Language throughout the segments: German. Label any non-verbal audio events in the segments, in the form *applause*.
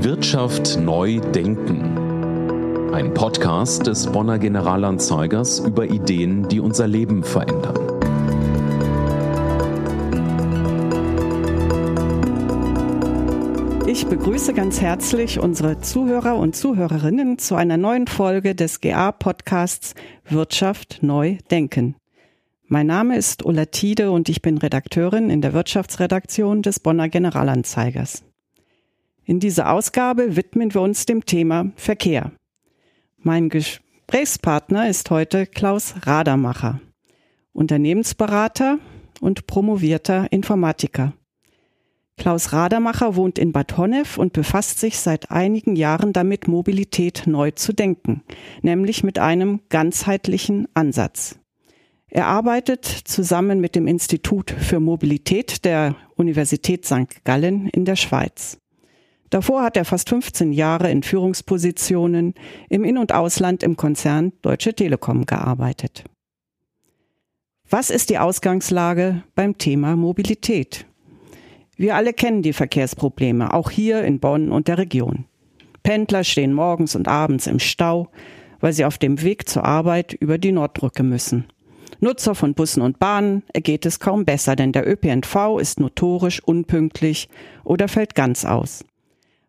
Wirtschaft neu denken. Ein Podcast des Bonner Generalanzeigers über Ideen, die unser Leben verändern. Ich begrüße ganz herzlich unsere Zuhörer und Zuhörerinnen zu einer neuen Folge des GA-Podcasts Wirtschaft neu denken. Mein Name ist Ulla Tiede und ich bin Redakteurin in der Wirtschaftsredaktion des Bonner Generalanzeigers. In dieser Ausgabe widmen wir uns dem Thema Verkehr. Mein Gesprächspartner ist heute Klaus Radermacher, Unternehmensberater und promovierter Informatiker. Klaus Radermacher wohnt in Bad Honnef und befasst sich seit einigen Jahren damit, Mobilität neu zu denken, nämlich mit einem ganzheitlichen Ansatz. Er arbeitet zusammen mit dem Institut für Mobilität der Universität St. Gallen in der Schweiz. Davor hat er fast 15 Jahre in Führungspositionen im In- und Ausland im Konzern Deutsche Telekom gearbeitet. Was ist die Ausgangslage beim Thema Mobilität? Wir alle kennen die Verkehrsprobleme, auch hier in Bonn und der Region. Pendler stehen morgens und abends im Stau, weil sie auf dem Weg zur Arbeit über die Nordbrücke müssen. Nutzer von Bussen und Bahnen ergeht es kaum besser, denn der ÖPNV ist notorisch unpünktlich oder fällt ganz aus.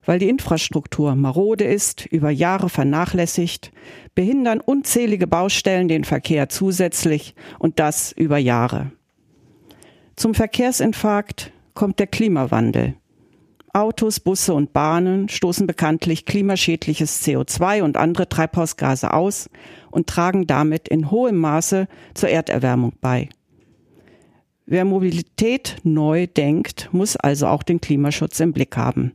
Weil die Infrastruktur marode ist, über Jahre vernachlässigt, behindern unzählige Baustellen den Verkehr zusätzlich und das über Jahre. Zum Verkehrsinfarkt kommt der Klimawandel. Autos, Busse und Bahnen stoßen bekanntlich klimaschädliches CO2 und andere Treibhausgase aus und tragen damit in hohem Maße zur Erderwärmung bei. Wer Mobilität neu denkt, muss also auch den Klimaschutz im Blick haben.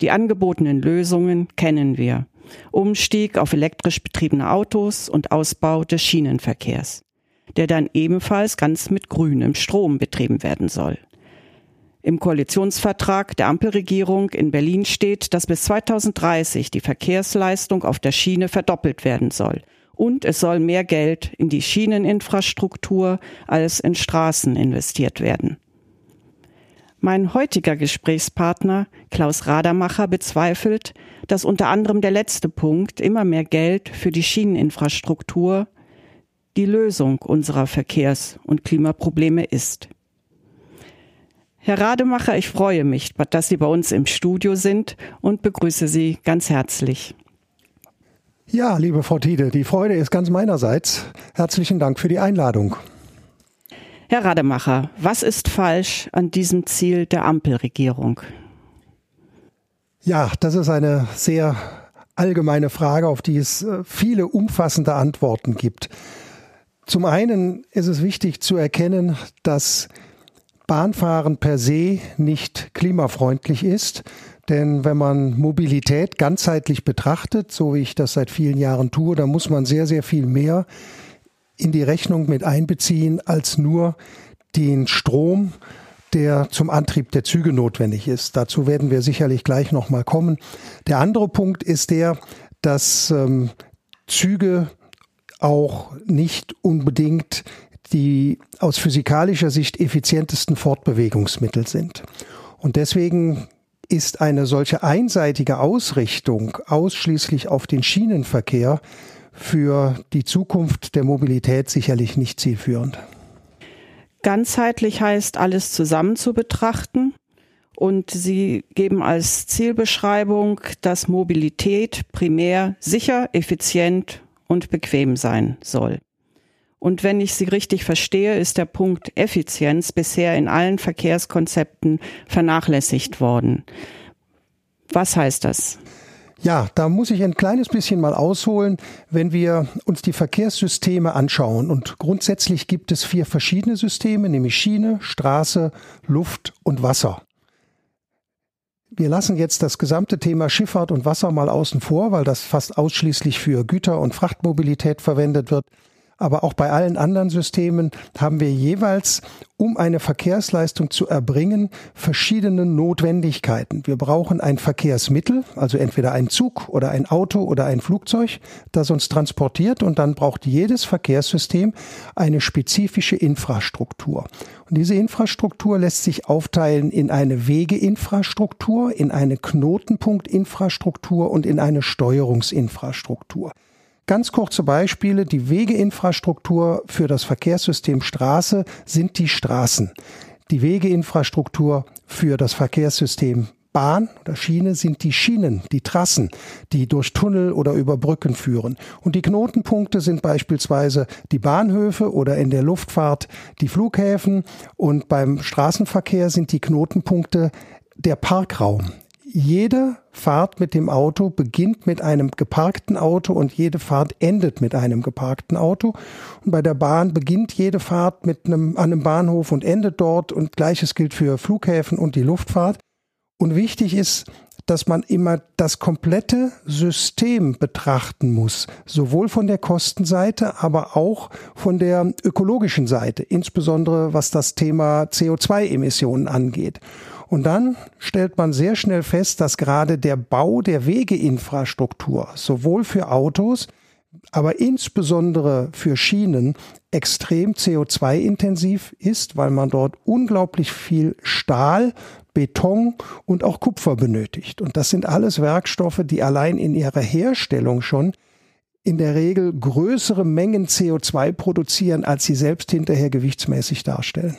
Die angebotenen Lösungen kennen wir. Umstieg auf elektrisch betriebene Autos und Ausbau des Schienenverkehrs, der dann ebenfalls ganz mit grünem Strom betrieben werden soll. Im Koalitionsvertrag der Ampelregierung in Berlin steht, dass bis 2030 die Verkehrsleistung auf der Schiene verdoppelt werden soll. Und es soll mehr Geld in die Schieneninfrastruktur als in Straßen investiert werden. Mein heutiger Gesprächspartner Klaus Radermacher bezweifelt, dass unter anderem der letzte Punkt immer mehr Geld für die Schieneninfrastruktur die Lösung unserer Verkehrs- und Klimaprobleme ist. Herr Rademacher, ich freue mich, dass Sie bei uns im Studio sind und begrüße Sie ganz herzlich. Ja, liebe Frau Tiede, die Freude ist ganz meinerseits. Herzlichen Dank für die Einladung. Herr Rademacher, was ist falsch an diesem Ziel der Ampelregierung? Ja, das ist eine sehr allgemeine Frage, auf die es äh, viele umfassende Antworten gibt. Zum einen ist es wichtig zu erkennen, dass Bahnfahren per se nicht klimafreundlich ist. Denn wenn man Mobilität ganzheitlich betrachtet, so wie ich das seit vielen Jahren tue, dann muss man sehr, sehr viel mehr in die Rechnung mit einbeziehen als nur den Strom, der zum Antrieb der Züge notwendig ist. Dazu werden wir sicherlich gleich nochmal kommen. Der andere Punkt ist der, dass ähm, Züge auch nicht unbedingt die aus physikalischer Sicht effizientesten Fortbewegungsmittel sind. Und deswegen ist eine solche einseitige Ausrichtung ausschließlich auf den Schienenverkehr für die Zukunft der Mobilität sicherlich nicht zielführend. Ganzheitlich heißt, alles zusammen zu betrachten. Und Sie geben als Zielbeschreibung, dass Mobilität primär sicher, effizient und bequem sein soll. Und wenn ich Sie richtig verstehe, ist der Punkt Effizienz bisher in allen Verkehrskonzepten vernachlässigt worden. Was heißt das? Ja, da muss ich ein kleines bisschen mal ausholen, wenn wir uns die Verkehrssysteme anschauen. Und grundsätzlich gibt es vier verschiedene Systeme, nämlich Schiene, Straße, Luft und Wasser. Wir lassen jetzt das gesamte Thema Schifffahrt und Wasser mal außen vor, weil das fast ausschließlich für Güter- und Frachtmobilität verwendet wird. Aber auch bei allen anderen Systemen haben wir jeweils, um eine Verkehrsleistung zu erbringen, verschiedene Notwendigkeiten. Wir brauchen ein Verkehrsmittel, also entweder ein Zug oder ein Auto oder ein Flugzeug, das uns transportiert und dann braucht jedes Verkehrssystem eine spezifische Infrastruktur. Und diese Infrastruktur lässt sich aufteilen in eine Wegeinfrastruktur, in eine Knotenpunktinfrastruktur und in eine Steuerungsinfrastruktur. Ganz kurze Beispiele. Die Wegeinfrastruktur für das Verkehrssystem Straße sind die Straßen. Die Wegeinfrastruktur für das Verkehrssystem Bahn oder Schiene sind die Schienen, die Trassen, die durch Tunnel oder über Brücken führen. Und die Knotenpunkte sind beispielsweise die Bahnhöfe oder in der Luftfahrt die Flughäfen. Und beim Straßenverkehr sind die Knotenpunkte der Parkraum jede Fahrt mit dem Auto beginnt mit einem geparkten Auto und jede Fahrt endet mit einem geparkten Auto. Und bei der Bahn beginnt jede Fahrt mit einem, an einem Bahnhof und endet dort. Und gleiches gilt für Flughäfen und die Luftfahrt. Und wichtig ist, dass man immer das komplette System betrachten muss, sowohl von der Kostenseite, aber auch von der ökologischen Seite, insbesondere was das Thema CO2-Emissionen angeht. Und dann stellt man sehr schnell fest, dass gerade der Bau der Wegeinfrastruktur sowohl für Autos, aber insbesondere für Schienen extrem CO2-intensiv ist, weil man dort unglaublich viel Stahl, Beton und auch Kupfer benötigt. Und das sind alles Werkstoffe, die allein in ihrer Herstellung schon in der Regel größere Mengen CO2 produzieren, als sie selbst hinterher gewichtsmäßig darstellen.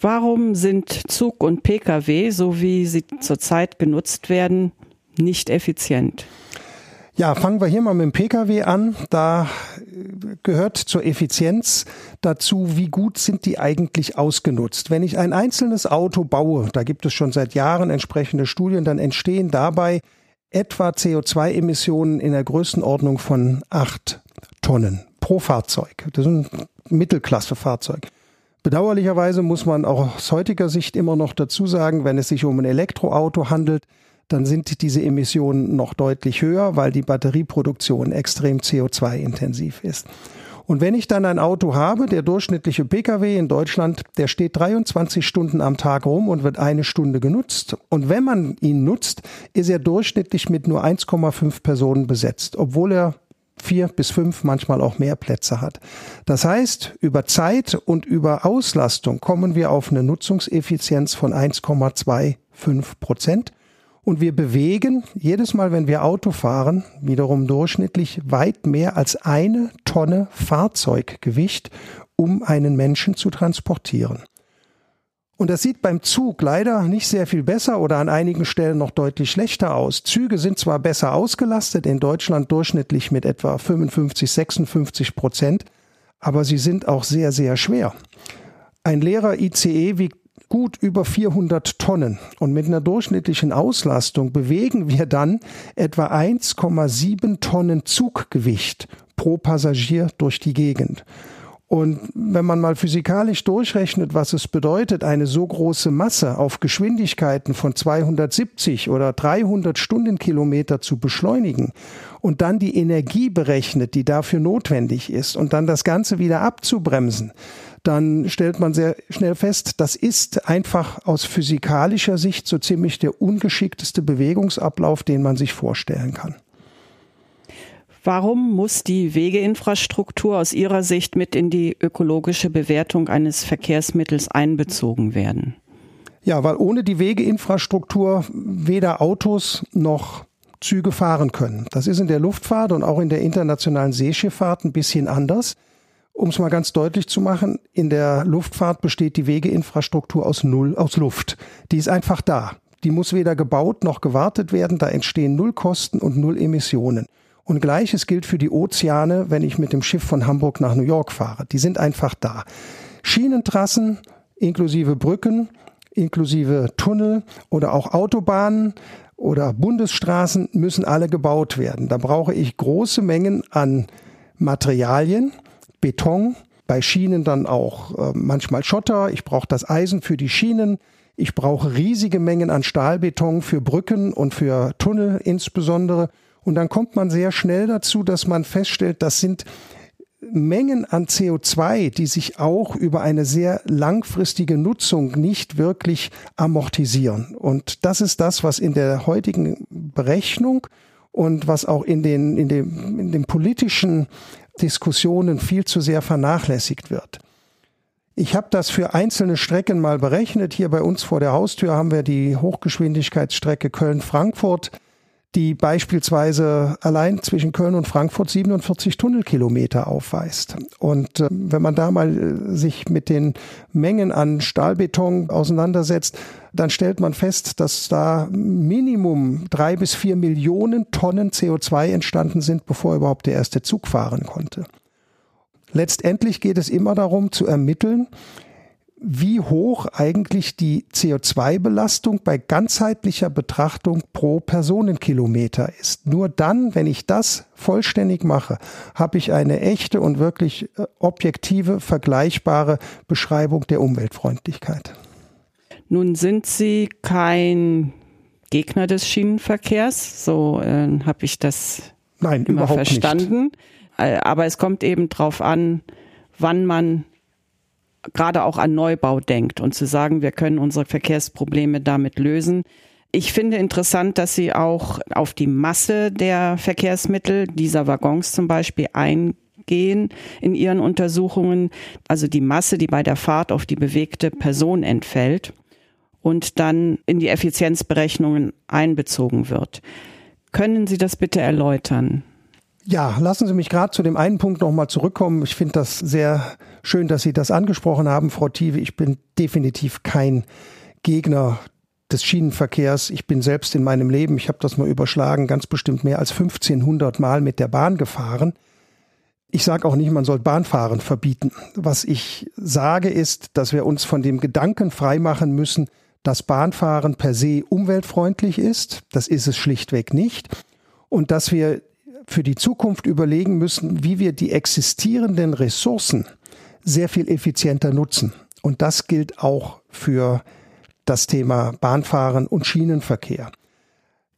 Warum sind Zug und Pkw, so wie sie zurzeit genutzt werden, nicht effizient? Ja, fangen wir hier mal mit dem Pkw an. Da gehört zur Effizienz dazu, wie gut sind die eigentlich ausgenutzt. Wenn ich ein einzelnes Auto baue, da gibt es schon seit Jahren entsprechende Studien, dann entstehen dabei etwa CO2-Emissionen in der Größenordnung von acht Tonnen pro Fahrzeug. Das ist ein Mittelklassefahrzeug. Bedauerlicherweise muss man auch aus heutiger Sicht immer noch dazu sagen, wenn es sich um ein Elektroauto handelt, dann sind diese Emissionen noch deutlich höher, weil die Batterieproduktion extrem CO2-intensiv ist. Und wenn ich dann ein Auto habe, der durchschnittliche Pkw in Deutschland, der steht 23 Stunden am Tag rum und wird eine Stunde genutzt. Und wenn man ihn nutzt, ist er durchschnittlich mit nur 1,5 Personen besetzt, obwohl er vier bis fünf, manchmal auch mehr Plätze hat. Das heißt, über Zeit und über Auslastung kommen wir auf eine Nutzungseffizienz von 1,25 Prozent. Und wir bewegen jedes Mal, wenn wir Auto fahren, wiederum durchschnittlich weit mehr als eine Tonne Fahrzeuggewicht, um einen Menschen zu transportieren. Und das sieht beim Zug leider nicht sehr viel besser oder an einigen Stellen noch deutlich schlechter aus. Züge sind zwar besser ausgelastet, in Deutschland durchschnittlich mit etwa 55, 56 Prozent, aber sie sind auch sehr, sehr schwer. Ein leerer ICE wiegt gut über 400 Tonnen und mit einer durchschnittlichen Auslastung bewegen wir dann etwa 1,7 Tonnen Zuggewicht pro Passagier durch die Gegend. Und wenn man mal physikalisch durchrechnet, was es bedeutet, eine so große Masse auf Geschwindigkeiten von 270 oder 300 Stundenkilometer zu beschleunigen und dann die Energie berechnet, die dafür notwendig ist und dann das Ganze wieder abzubremsen, dann stellt man sehr schnell fest, das ist einfach aus physikalischer Sicht so ziemlich der ungeschickteste Bewegungsablauf, den man sich vorstellen kann. Warum muss die Wegeinfrastruktur aus Ihrer Sicht mit in die ökologische Bewertung eines Verkehrsmittels einbezogen werden? Ja, weil ohne die Wegeinfrastruktur weder Autos noch Züge fahren können. Das ist in der Luftfahrt und auch in der internationalen Seeschifffahrt ein bisschen anders. Um es mal ganz deutlich zu machen, in der Luftfahrt besteht die Wegeinfrastruktur aus Null, aus Luft. Die ist einfach da. Die muss weder gebaut noch gewartet werden. Da entstehen Null Kosten und Null Emissionen. Und gleiches gilt für die Ozeane, wenn ich mit dem Schiff von Hamburg nach New York fahre. Die sind einfach da. Schienentrassen inklusive Brücken, inklusive Tunnel oder auch Autobahnen oder Bundesstraßen müssen alle gebaut werden. Da brauche ich große Mengen an Materialien, Beton, bei Schienen dann auch äh, manchmal Schotter. Ich brauche das Eisen für die Schienen. Ich brauche riesige Mengen an Stahlbeton für Brücken und für Tunnel insbesondere. Und dann kommt man sehr schnell dazu, dass man feststellt, das sind Mengen an CO2, die sich auch über eine sehr langfristige Nutzung nicht wirklich amortisieren. Und das ist das, was in der heutigen Berechnung und was auch in den, in dem, in den politischen Diskussionen viel zu sehr vernachlässigt wird. Ich habe das für einzelne Strecken mal berechnet. Hier bei uns vor der Haustür haben wir die Hochgeschwindigkeitsstrecke Köln-Frankfurt die beispielsweise allein zwischen Köln und Frankfurt 47 Tunnelkilometer aufweist. Und äh, wenn man da mal äh, sich mit den Mengen an Stahlbeton auseinandersetzt, dann stellt man fest, dass da Minimum drei bis vier Millionen Tonnen CO2 entstanden sind, bevor überhaupt der erste Zug fahren konnte. Letztendlich geht es immer darum zu ermitteln, wie hoch eigentlich die CO2-Belastung bei ganzheitlicher Betrachtung pro Personenkilometer ist. Nur dann, wenn ich das vollständig mache, habe ich eine echte und wirklich äh, objektive, vergleichbare Beschreibung der Umweltfreundlichkeit. Nun sind Sie kein Gegner des Schienenverkehrs, so äh, habe ich das Nein, immer überhaupt verstanden. Nicht. Äh, aber es kommt eben darauf an, wann man gerade auch an Neubau denkt und zu sagen, wir können unsere Verkehrsprobleme damit lösen. Ich finde interessant, dass Sie auch auf die Masse der Verkehrsmittel, dieser Waggons zum Beispiel, eingehen in Ihren Untersuchungen. Also die Masse, die bei der Fahrt auf die bewegte Person entfällt und dann in die Effizienzberechnungen einbezogen wird. Können Sie das bitte erläutern? Ja, lassen Sie mich gerade zu dem einen Punkt nochmal zurückkommen. Ich finde das sehr schön, dass Sie das angesprochen haben, Frau Thiewe. Ich bin definitiv kein Gegner des Schienenverkehrs. Ich bin selbst in meinem Leben, ich habe das mal überschlagen, ganz bestimmt mehr als 1500 Mal mit der Bahn gefahren. Ich sage auch nicht, man soll Bahnfahren verbieten. Was ich sage ist, dass wir uns von dem Gedanken freimachen müssen, dass Bahnfahren per se umweltfreundlich ist. Das ist es schlichtweg nicht. Und dass wir für die Zukunft überlegen müssen, wie wir die existierenden Ressourcen sehr viel effizienter nutzen. Und das gilt auch für das Thema Bahnfahren und Schienenverkehr.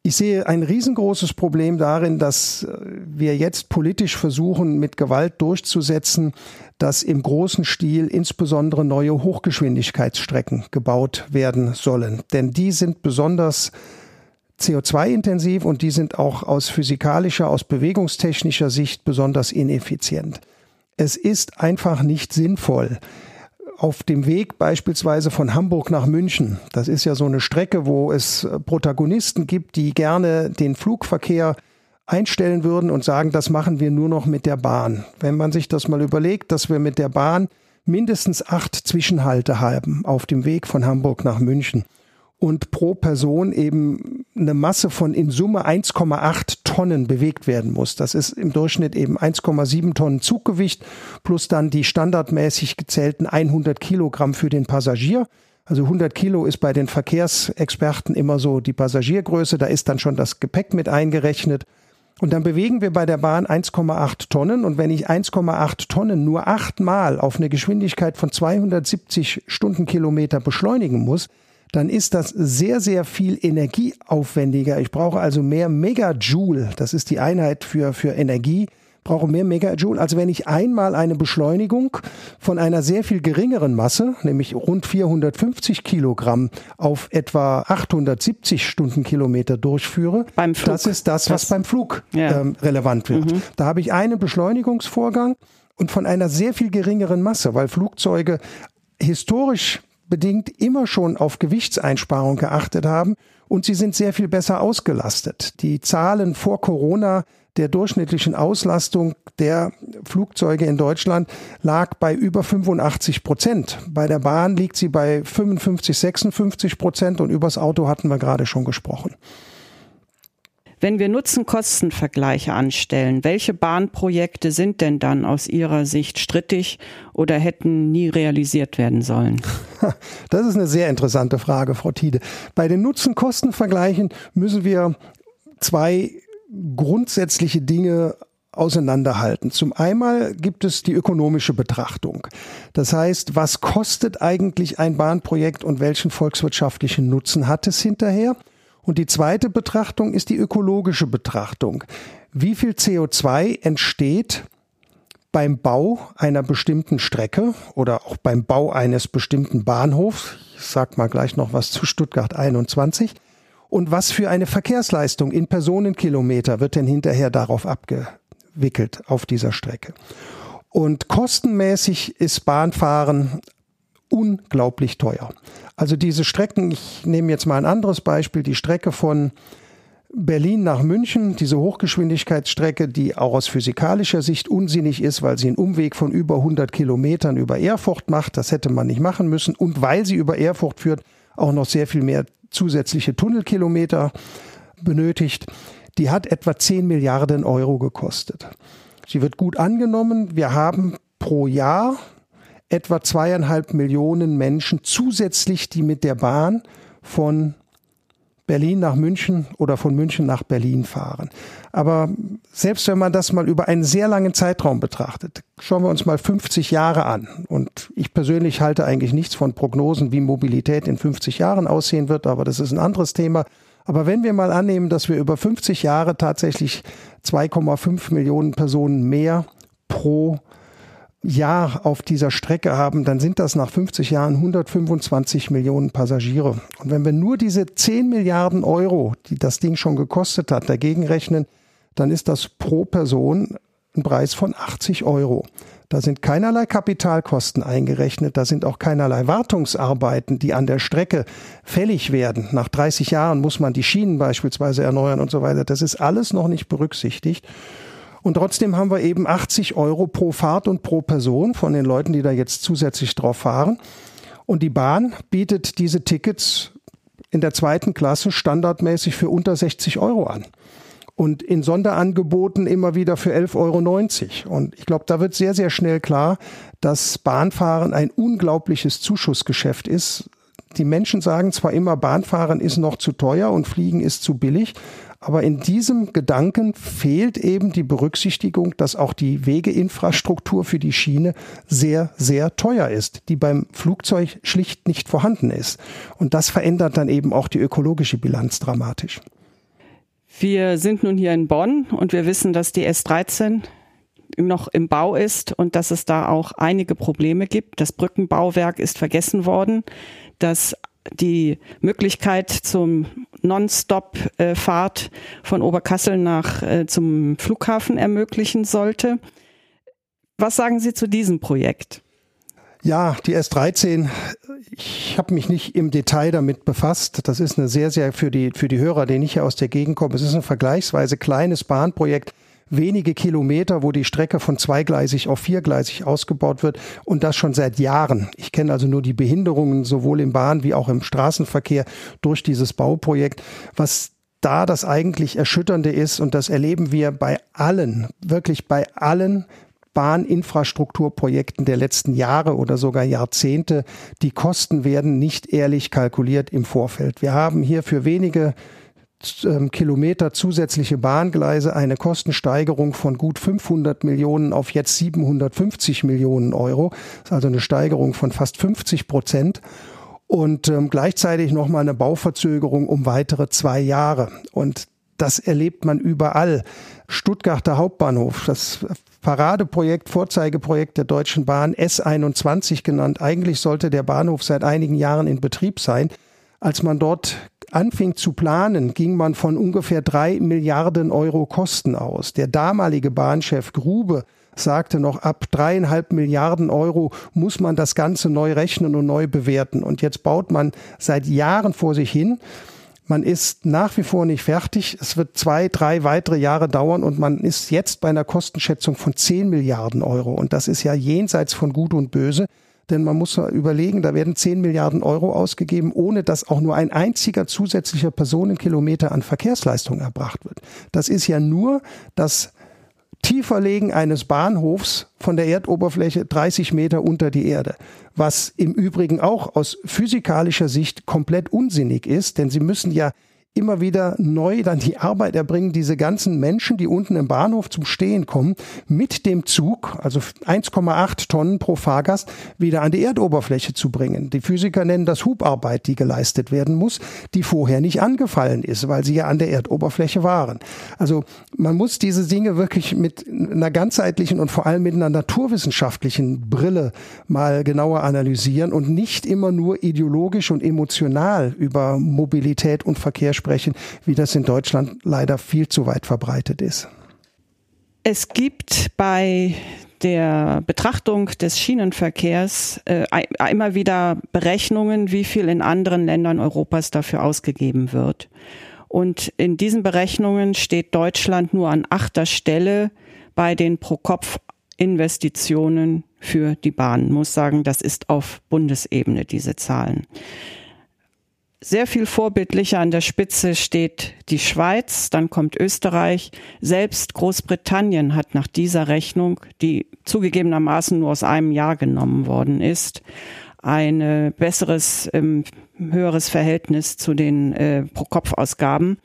Ich sehe ein riesengroßes Problem darin, dass wir jetzt politisch versuchen, mit Gewalt durchzusetzen, dass im großen Stil insbesondere neue Hochgeschwindigkeitsstrecken gebaut werden sollen. Denn die sind besonders CO2-intensiv und die sind auch aus physikalischer, aus bewegungstechnischer Sicht besonders ineffizient. Es ist einfach nicht sinnvoll, auf dem Weg beispielsweise von Hamburg nach München, das ist ja so eine Strecke, wo es Protagonisten gibt, die gerne den Flugverkehr einstellen würden und sagen, das machen wir nur noch mit der Bahn. Wenn man sich das mal überlegt, dass wir mit der Bahn mindestens acht Zwischenhalte haben auf dem Weg von Hamburg nach München und pro Person eben eine Masse von in Summe 1,8 Tonnen bewegt werden muss. Das ist im Durchschnitt eben 1,7 Tonnen Zuggewicht plus dann die standardmäßig gezählten 100 Kilogramm für den Passagier. Also 100 Kilo ist bei den Verkehrsexperten immer so die Passagiergröße. Da ist dann schon das Gepäck mit eingerechnet. Und dann bewegen wir bei der Bahn 1,8 Tonnen. Und wenn ich 1,8 Tonnen nur achtmal auf eine Geschwindigkeit von 270 Stundenkilometer beschleunigen muss, dann ist das sehr, sehr viel energieaufwendiger. Ich brauche also mehr Megajoule, das ist die Einheit für, für Energie, brauche mehr Megajoule, als wenn ich einmal eine Beschleunigung von einer sehr viel geringeren Masse, nämlich rund 450 Kilogramm auf etwa 870 Stundenkilometer durchführe. Beim Flug. Das ist das, was das, beim Flug ja. ähm, relevant wird. Mhm. Da habe ich einen Beschleunigungsvorgang und von einer sehr viel geringeren Masse, weil Flugzeuge historisch bedingt immer schon auf Gewichtseinsparung geachtet haben und sie sind sehr viel besser ausgelastet. Die Zahlen vor Corona der durchschnittlichen Auslastung der Flugzeuge in Deutschland lag bei über 85 Prozent. Bei der Bahn liegt sie bei 55, 56 Prozent und übers Auto hatten wir gerade schon gesprochen. Wenn wir Nutzen-Kosten-Vergleiche anstellen, welche Bahnprojekte sind denn dann aus Ihrer Sicht strittig oder hätten nie realisiert werden sollen? *laughs* Das ist eine sehr interessante Frage, Frau Tiede. Bei den Nutzen-Kosten-Vergleichen müssen wir zwei grundsätzliche Dinge auseinanderhalten. Zum einen gibt es die ökonomische Betrachtung. Das heißt, was kostet eigentlich ein Bahnprojekt und welchen volkswirtschaftlichen Nutzen hat es hinterher? Und die zweite Betrachtung ist die ökologische Betrachtung. Wie viel CO2 entsteht beim Bau einer bestimmten Strecke oder auch beim Bau eines bestimmten Bahnhofs, ich sag mal gleich noch was zu Stuttgart 21, und was für eine Verkehrsleistung in Personenkilometer wird denn hinterher darauf abgewickelt auf dieser Strecke? Und kostenmäßig ist Bahnfahren unglaublich teuer. Also diese Strecken, ich nehme jetzt mal ein anderes Beispiel, die Strecke von Berlin nach München, diese Hochgeschwindigkeitsstrecke, die auch aus physikalischer Sicht unsinnig ist, weil sie einen Umweg von über 100 Kilometern über Erfurt macht, das hätte man nicht machen müssen und weil sie über Erfurt führt, auch noch sehr viel mehr zusätzliche Tunnelkilometer benötigt. Die hat etwa 10 Milliarden Euro gekostet. Sie wird gut angenommen. Wir haben pro Jahr etwa zweieinhalb Millionen Menschen zusätzlich, die mit der Bahn von Berlin nach München oder von München nach Berlin fahren. Aber selbst wenn man das mal über einen sehr langen Zeitraum betrachtet, schauen wir uns mal 50 Jahre an. Und ich persönlich halte eigentlich nichts von Prognosen, wie Mobilität in 50 Jahren aussehen wird, aber das ist ein anderes Thema. Aber wenn wir mal annehmen, dass wir über 50 Jahre tatsächlich 2,5 Millionen Personen mehr pro Jahr auf dieser Strecke haben, dann sind das nach 50 Jahren 125 Millionen Passagiere. Und wenn wir nur diese 10 Milliarden Euro, die das Ding schon gekostet hat, dagegen rechnen, dann ist das pro Person ein Preis von 80 Euro. Da sind keinerlei Kapitalkosten eingerechnet, da sind auch keinerlei Wartungsarbeiten, die an der Strecke fällig werden. Nach 30 Jahren muss man die Schienen beispielsweise erneuern und so weiter. Das ist alles noch nicht berücksichtigt. Und trotzdem haben wir eben 80 Euro pro Fahrt und pro Person von den Leuten, die da jetzt zusätzlich drauf fahren. Und die Bahn bietet diese Tickets in der zweiten Klasse standardmäßig für unter 60 Euro an. Und in Sonderangeboten immer wieder für 11,90 Euro. Und ich glaube, da wird sehr, sehr schnell klar, dass Bahnfahren ein unglaubliches Zuschussgeschäft ist. Die Menschen sagen zwar immer, Bahnfahren ist noch zu teuer und Fliegen ist zu billig, aber in diesem Gedanken fehlt eben die Berücksichtigung, dass auch die Wegeinfrastruktur für die Schiene sehr, sehr teuer ist, die beim Flugzeug schlicht nicht vorhanden ist. Und das verändert dann eben auch die ökologische Bilanz dramatisch. Wir sind nun hier in Bonn und wir wissen, dass die S13 noch im Bau ist und dass es da auch einige Probleme gibt. Das Brückenbauwerk ist vergessen worden. Das die Möglichkeit zum Non-Stop-Fahrt von Oberkassel nach äh, zum Flughafen ermöglichen sollte. Was sagen Sie zu diesem Projekt? Ja, die S13, ich habe mich nicht im Detail damit befasst. Das ist eine sehr, sehr für die, für die Hörer, die nicht aus der Gegend kommen, es ist ein vergleichsweise kleines Bahnprojekt wenige Kilometer, wo die Strecke von zweigleisig auf viergleisig ausgebaut wird und das schon seit Jahren. Ich kenne also nur die Behinderungen sowohl im Bahn- wie auch im Straßenverkehr durch dieses Bauprojekt. Was da das eigentlich Erschütternde ist, und das erleben wir bei allen, wirklich bei allen Bahninfrastrukturprojekten der letzten Jahre oder sogar Jahrzehnte. Die Kosten werden nicht ehrlich kalkuliert im Vorfeld. Wir haben hier für wenige Kilometer zusätzliche Bahngleise eine Kostensteigerung von gut 500 Millionen auf jetzt 750 Millionen Euro. Das ist also eine Steigerung von fast 50 Prozent. Und ähm, gleichzeitig nochmal eine Bauverzögerung um weitere zwei Jahre. Und das erlebt man überall. Stuttgarter Hauptbahnhof, das Paradeprojekt, Vorzeigeprojekt der Deutschen Bahn, S21 genannt. Eigentlich sollte der Bahnhof seit einigen Jahren in Betrieb sein. Als man dort anfing zu planen, ging man von ungefähr drei Milliarden Euro Kosten aus. Der damalige Bahnchef Grube sagte noch, ab dreieinhalb Milliarden Euro muss man das Ganze neu rechnen und neu bewerten. Und jetzt baut man seit Jahren vor sich hin. Man ist nach wie vor nicht fertig. Es wird zwei, drei weitere Jahre dauern und man ist jetzt bei einer Kostenschätzung von zehn Milliarden Euro. Und das ist ja jenseits von Gut und Böse. Denn man muss überlegen, da werden 10 Milliarden Euro ausgegeben, ohne dass auch nur ein einziger zusätzlicher Personenkilometer an Verkehrsleistung erbracht wird. Das ist ja nur das Tieferlegen eines Bahnhofs von der Erdoberfläche 30 Meter unter die Erde. Was im Übrigen auch aus physikalischer Sicht komplett unsinnig ist, denn Sie müssen ja immer wieder neu dann die Arbeit erbringen, diese ganzen Menschen, die unten im Bahnhof zum Stehen kommen, mit dem Zug, also 1,8 Tonnen pro Fahrgast, wieder an die Erdoberfläche zu bringen. Die Physiker nennen das Hubarbeit, die geleistet werden muss, die vorher nicht angefallen ist, weil sie ja an der Erdoberfläche waren. Also man muss diese Dinge wirklich mit einer ganzheitlichen und vor allem mit einer naturwissenschaftlichen Brille mal genauer analysieren und nicht immer nur ideologisch und emotional über Mobilität und Verkehr sprechen, wie das in Deutschland leider viel zu weit verbreitet ist. Es gibt bei der Betrachtung des Schienenverkehrs äh, immer wieder Berechnungen, wie viel in anderen Ländern Europas dafür ausgegeben wird. Und in diesen Berechnungen steht Deutschland nur an achter Stelle bei den Pro-Kopf-Investitionen für die Bahn. Ich muss sagen, das ist auf Bundesebene diese Zahlen. Sehr viel vorbildlicher an der Spitze steht die Schweiz, dann kommt Österreich. Selbst Großbritannien hat nach dieser Rechnung, die zugegebenermaßen nur aus einem Jahr genommen worden ist, ein besseres, ähm, höheres Verhältnis zu den äh, Pro-Kopf-Ausgaben.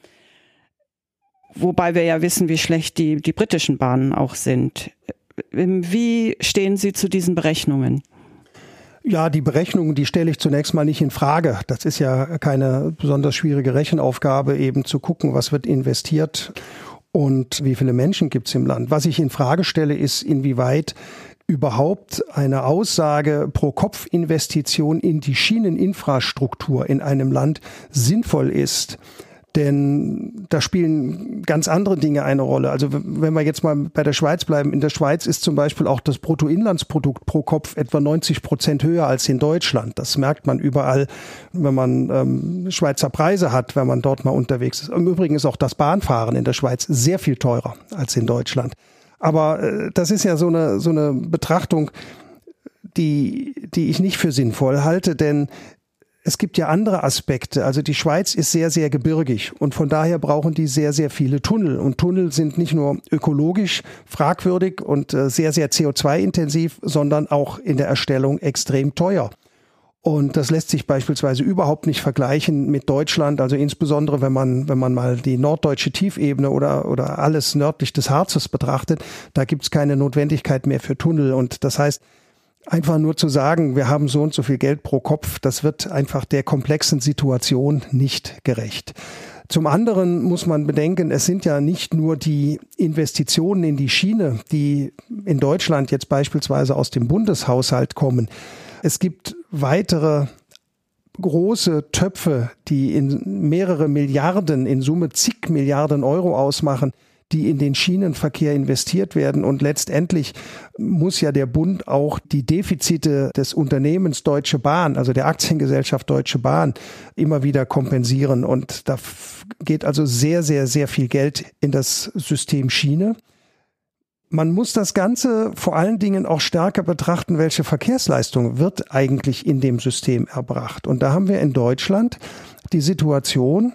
Wobei wir ja wissen, wie schlecht die, die britischen Bahnen auch sind. Wie stehen Sie zu diesen Berechnungen? Ja, die Berechnungen, die stelle ich zunächst mal nicht in Frage. Das ist ja keine besonders schwierige Rechenaufgabe, eben zu gucken, was wird investiert und wie viele Menschen gibt es im Land. Was ich in Frage stelle, ist, inwieweit überhaupt eine Aussage pro Kopf Investition in die Schieneninfrastruktur in einem Land sinnvoll ist. Denn da spielen ganz andere Dinge eine Rolle. Also wenn wir jetzt mal bei der Schweiz bleiben, in der Schweiz ist zum Beispiel auch das Bruttoinlandsprodukt pro Kopf etwa 90 Prozent höher als in Deutschland. Das merkt man überall, wenn man ähm, Schweizer Preise hat, wenn man dort mal unterwegs ist. Im Übrigen ist auch das Bahnfahren in der Schweiz sehr viel teurer als in Deutschland. Aber äh, das ist ja so eine, so eine Betrachtung, die, die ich nicht für sinnvoll halte, denn es gibt ja andere Aspekte. Also die Schweiz ist sehr, sehr gebirgig und von daher brauchen die sehr, sehr viele Tunnel. Und Tunnel sind nicht nur ökologisch fragwürdig und äh, sehr, sehr CO2-intensiv, sondern auch in der Erstellung extrem teuer. Und das lässt sich beispielsweise überhaupt nicht vergleichen mit Deutschland. Also insbesondere, wenn man, wenn man mal die norddeutsche Tiefebene oder, oder alles nördlich des Harzes betrachtet, da gibt es keine Notwendigkeit mehr für Tunnel. Und das heißt, Einfach nur zu sagen, wir haben so und so viel Geld pro Kopf, das wird einfach der komplexen Situation nicht gerecht. Zum anderen muss man bedenken, es sind ja nicht nur die Investitionen in die Schiene, die in Deutschland jetzt beispielsweise aus dem Bundeshaushalt kommen. Es gibt weitere große Töpfe, die in mehrere Milliarden, in Summe zig Milliarden Euro ausmachen, die in den Schienenverkehr investiert werden. Und letztendlich muss ja der Bund auch die Defizite des Unternehmens Deutsche Bahn, also der Aktiengesellschaft Deutsche Bahn, immer wieder kompensieren. Und da geht also sehr, sehr, sehr viel Geld in das System Schiene. Man muss das Ganze vor allen Dingen auch stärker betrachten, welche Verkehrsleistung wird eigentlich in dem System erbracht. Und da haben wir in Deutschland die Situation,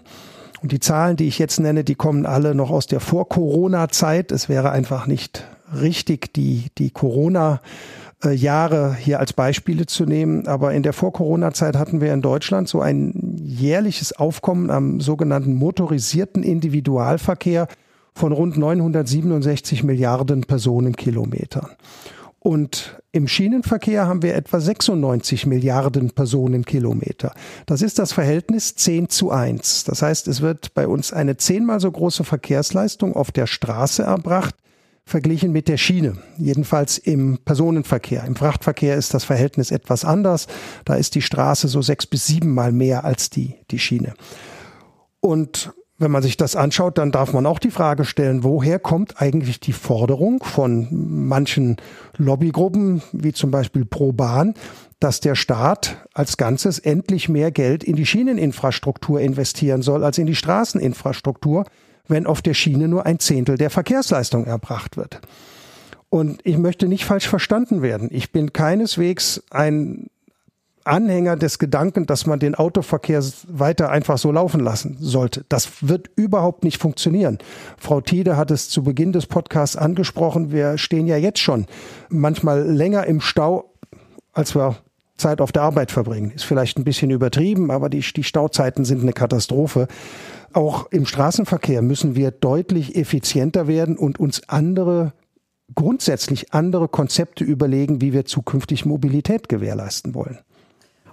und die Zahlen, die ich jetzt nenne, die kommen alle noch aus der Vor-Corona-Zeit. Es wäre einfach nicht richtig, die, die Corona- Jahre hier als Beispiele zu nehmen. Aber in der Vor-Corona-Zeit hatten wir in Deutschland so ein jährliches Aufkommen am sogenannten motorisierten Individualverkehr von rund 967 Milliarden Personenkilometern. Und im Schienenverkehr haben wir etwa 96 Milliarden Personenkilometer. Das ist das Verhältnis 10 zu 1. Das heißt, es wird bei uns eine zehnmal so große Verkehrsleistung auf der Straße erbracht, verglichen mit der Schiene. Jedenfalls im Personenverkehr. Im Frachtverkehr ist das Verhältnis etwas anders. Da ist die Straße so sechs bis siebenmal mehr als die, die Schiene. Und wenn man sich das anschaut, dann darf man auch die Frage stellen, woher kommt eigentlich die Forderung von manchen Lobbygruppen, wie zum Beispiel Pro Bahn, dass der Staat als Ganzes endlich mehr Geld in die Schieneninfrastruktur investieren soll als in die Straßeninfrastruktur, wenn auf der Schiene nur ein Zehntel der Verkehrsleistung erbracht wird. Und ich möchte nicht falsch verstanden werden. Ich bin keineswegs ein Anhänger des Gedanken, dass man den Autoverkehr weiter einfach so laufen lassen sollte. Das wird überhaupt nicht funktionieren. Frau Tiede hat es zu Beginn des Podcasts angesprochen. Wir stehen ja jetzt schon manchmal länger im Stau, als wir Zeit auf der Arbeit verbringen. Ist vielleicht ein bisschen übertrieben, aber die, die Stauzeiten sind eine Katastrophe. Auch im Straßenverkehr müssen wir deutlich effizienter werden und uns andere grundsätzlich andere Konzepte überlegen, wie wir zukünftig Mobilität gewährleisten wollen.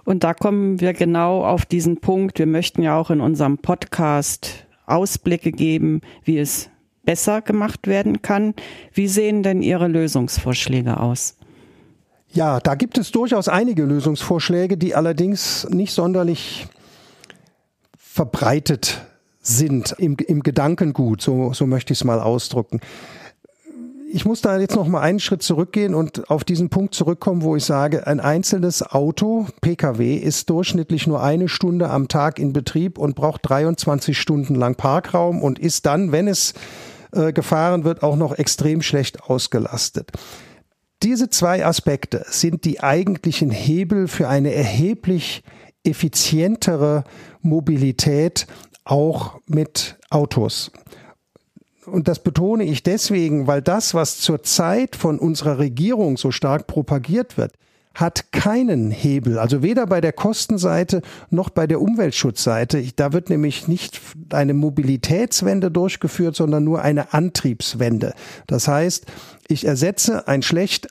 Und da kommen wir genau auf diesen Punkt. Wir möchten ja auch in unserem Podcast Ausblicke geben, wie es besser gemacht werden kann. Wie sehen denn Ihre Lösungsvorschläge aus? Ja, da gibt es durchaus einige Lösungsvorschläge, die allerdings nicht sonderlich verbreitet sind im, im Gedankengut, so, so möchte ich es mal ausdrücken. Ich muss da jetzt noch mal einen Schritt zurückgehen und auf diesen Punkt zurückkommen, wo ich sage, ein einzelnes Auto, Pkw, ist durchschnittlich nur eine Stunde am Tag in Betrieb und braucht 23 Stunden lang Parkraum und ist dann, wenn es äh, gefahren wird, auch noch extrem schlecht ausgelastet. Diese zwei Aspekte sind die eigentlichen Hebel für eine erheblich effizientere Mobilität auch mit Autos. Und das betone ich deswegen, weil das, was zurzeit von unserer Regierung so stark propagiert wird, hat keinen Hebel, also weder bei der Kostenseite noch bei der Umweltschutzseite. Da wird nämlich nicht eine Mobilitätswende durchgeführt, sondern nur eine Antriebswende. Das heißt, ich ersetze ein schlecht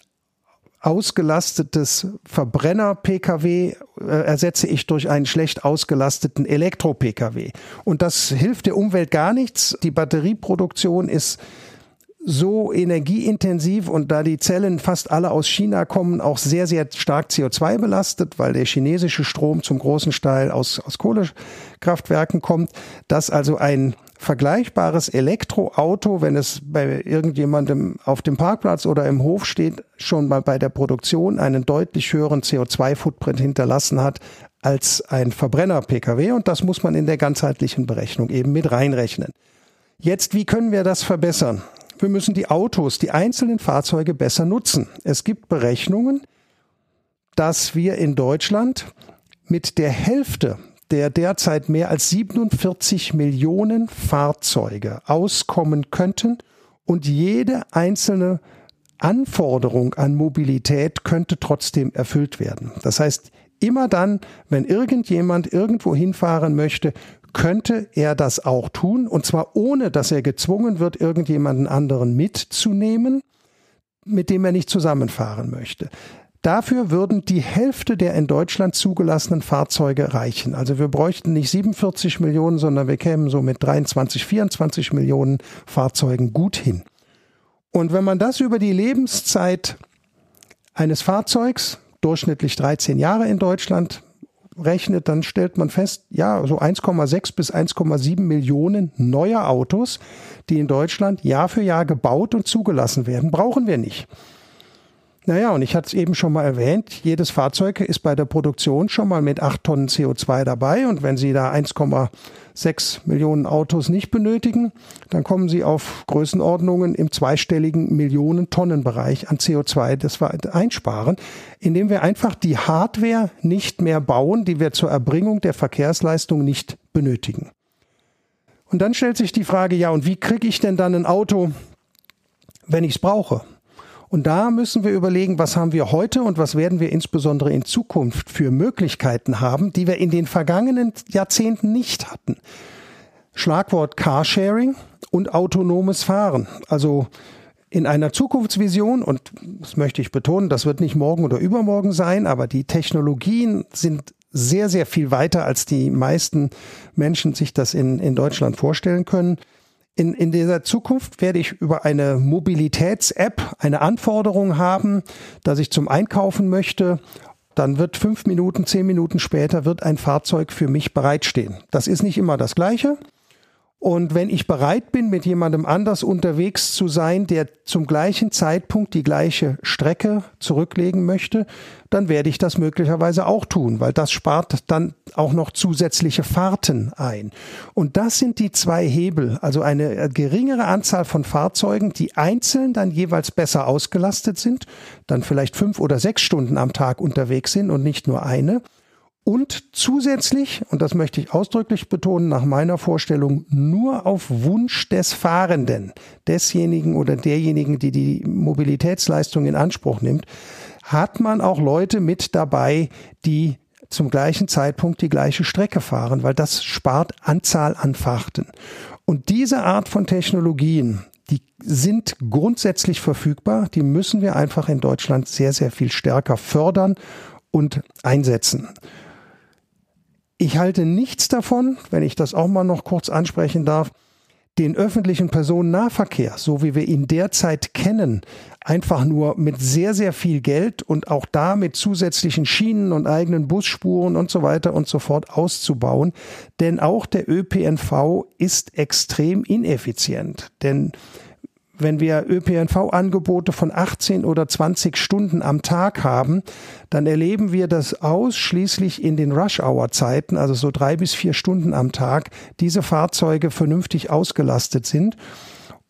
ausgelastetes Verbrenner-Pkw äh, ersetze ich durch einen schlecht ausgelasteten Elektro-Pkw. Und das hilft der Umwelt gar nichts. Die Batterieproduktion ist so energieintensiv und da die Zellen fast alle aus China kommen, auch sehr, sehr stark CO2 belastet, weil der chinesische Strom zum großen Teil aus, aus Kohlekraftwerken kommt, dass also ein vergleichbares Elektroauto, wenn es bei irgendjemandem auf dem Parkplatz oder im Hof steht, schon mal bei der Produktion einen deutlich höheren CO2-Footprint hinterlassen hat als ein Verbrenner-Pkw und das muss man in der ganzheitlichen Berechnung eben mit reinrechnen. Jetzt, wie können wir das verbessern? Wir müssen die Autos, die einzelnen Fahrzeuge besser nutzen. Es gibt Berechnungen, dass wir in Deutschland mit der Hälfte der derzeit mehr als 47 Millionen Fahrzeuge auskommen könnten und jede einzelne Anforderung an Mobilität könnte trotzdem erfüllt werden. Das heißt, immer dann, wenn irgendjemand irgendwo hinfahren möchte, könnte er das auch tun, und zwar ohne, dass er gezwungen wird, irgendjemanden anderen mitzunehmen, mit dem er nicht zusammenfahren möchte. Dafür würden die Hälfte der in Deutschland zugelassenen Fahrzeuge reichen. Also wir bräuchten nicht 47 Millionen, sondern wir kämen so mit 23, 24 Millionen Fahrzeugen gut hin. Und wenn man das über die Lebenszeit eines Fahrzeugs, durchschnittlich 13 Jahre in Deutschland, rechnet, dann stellt man fest, ja, so 1,6 bis 1,7 Millionen neue Autos, die in Deutschland Jahr für Jahr gebaut und zugelassen werden, brauchen wir nicht. Naja, und ich hatte es eben schon mal erwähnt, jedes Fahrzeug ist bei der Produktion schon mal mit 8 Tonnen CO2 dabei. Und wenn Sie da 1,6 Millionen Autos nicht benötigen, dann kommen Sie auf Größenordnungen im zweistelligen Millionen-Tonnen-Bereich an CO2, das wir einsparen, indem wir einfach die Hardware nicht mehr bauen, die wir zur Erbringung der Verkehrsleistung nicht benötigen. Und dann stellt sich die Frage, ja, und wie kriege ich denn dann ein Auto, wenn ich es brauche? Und da müssen wir überlegen, was haben wir heute und was werden wir insbesondere in Zukunft für Möglichkeiten haben, die wir in den vergangenen Jahrzehnten nicht hatten. Schlagwort Carsharing und autonomes Fahren. Also in einer Zukunftsvision, und das möchte ich betonen, das wird nicht morgen oder übermorgen sein, aber die Technologien sind sehr, sehr viel weiter, als die meisten Menschen sich das in, in Deutschland vorstellen können. In, in dieser Zukunft werde ich über eine Mobilitäts-App eine Anforderung haben, dass ich zum Einkaufen möchte. Dann wird fünf Minuten, zehn Minuten später wird ein Fahrzeug für mich bereitstehen. Das ist nicht immer das Gleiche. Und wenn ich bereit bin, mit jemandem anders unterwegs zu sein, der zum gleichen Zeitpunkt die gleiche Strecke zurücklegen möchte, dann werde ich das möglicherweise auch tun, weil das spart dann auch noch zusätzliche Fahrten ein. Und das sind die zwei Hebel, also eine geringere Anzahl von Fahrzeugen, die einzeln dann jeweils besser ausgelastet sind, dann vielleicht fünf oder sechs Stunden am Tag unterwegs sind und nicht nur eine und zusätzlich, und das möchte ich ausdrücklich betonen, nach meiner Vorstellung nur auf Wunsch des Fahrenden, desjenigen oder derjenigen, die die Mobilitätsleistung in Anspruch nimmt, hat man auch Leute mit dabei, die zum gleichen Zeitpunkt die gleiche Strecke fahren, weil das spart Anzahl an Fahrten. Und diese Art von Technologien, die sind grundsätzlich verfügbar, die müssen wir einfach in Deutschland sehr, sehr viel stärker fördern und einsetzen. Ich halte nichts davon, wenn ich das auch mal noch kurz ansprechen darf, den öffentlichen Personennahverkehr, so wie wir ihn derzeit kennen, einfach nur mit sehr, sehr viel Geld und auch da mit zusätzlichen Schienen und eigenen Busspuren und so weiter und so fort auszubauen. Denn auch der ÖPNV ist extrem ineffizient. Denn wenn wir ÖPNV-Angebote von 18 oder 20 Stunden am Tag haben, dann erleben wir, dass ausschließlich in den Rush-Hour-Zeiten, also so drei bis vier Stunden am Tag, diese Fahrzeuge vernünftig ausgelastet sind.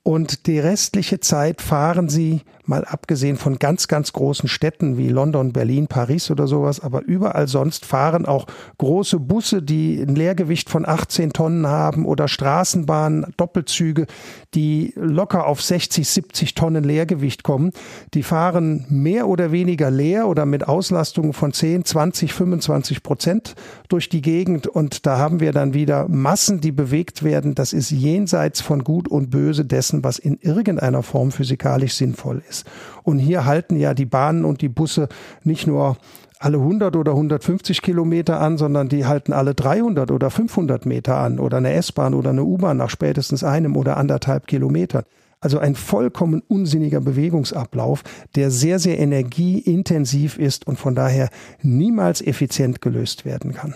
Und die restliche Zeit fahren sie, mal abgesehen von ganz, ganz großen Städten wie London, Berlin, Paris oder sowas, aber überall sonst fahren auch große Busse, die ein Leergewicht von 18 Tonnen haben oder Straßenbahnen, Doppelzüge, die locker auf 60, 70 Tonnen Leergewicht kommen. Die fahren mehr oder weniger leer oder mit Auslastungen von 10, 20, 25 Prozent durch die Gegend und da haben wir dann wieder Massen, die bewegt werden. Das ist jenseits von Gut und Böse dessen, was in irgendeiner Form physikalisch sinnvoll ist. Und hier halten ja die Bahnen und die Busse nicht nur alle 100 oder 150 Kilometer an, sondern die halten alle 300 oder 500 Meter an oder eine S-Bahn oder eine U-Bahn nach spätestens einem oder anderthalb Kilometern. Also ein vollkommen unsinniger Bewegungsablauf, der sehr, sehr energieintensiv ist und von daher niemals effizient gelöst werden kann.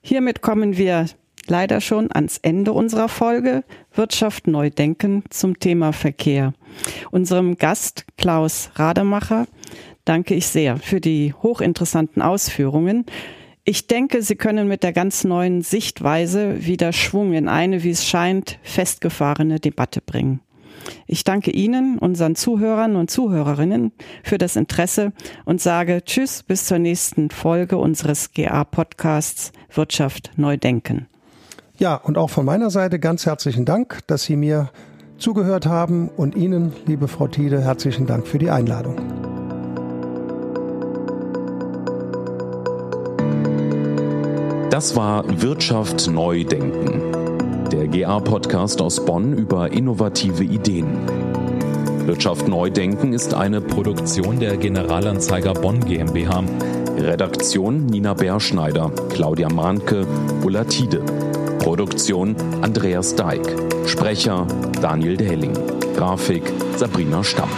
Hiermit kommen wir leider schon ans Ende unserer Folge Wirtschaft neu denken zum Thema Verkehr. Unserem Gast Klaus Rademacher danke ich sehr für die hochinteressanten Ausführungen. Ich denke, Sie können mit der ganz neuen Sichtweise wieder Schwung in eine, wie es scheint, festgefahrene Debatte bringen. Ich danke Ihnen, unseren Zuhörern und Zuhörerinnen für das Interesse und sage Tschüss bis zur nächsten Folge unseres GA-Podcasts Wirtschaft neu denken. Ja, und auch von meiner Seite ganz herzlichen Dank, dass Sie mir zugehört haben und Ihnen, liebe Frau Tiede, herzlichen Dank für die Einladung. Das war Wirtschaft neu denken. Der GA-Podcast aus Bonn über innovative Ideen. Wirtschaft neu denken ist eine Produktion der Generalanzeiger Bonn GmbH. Redaktion Nina Berschneider, Claudia Mahnke, Ulla Tiede. Produktion Andreas Deik. Sprecher Daniel Dehling. Grafik Sabrina Stamp.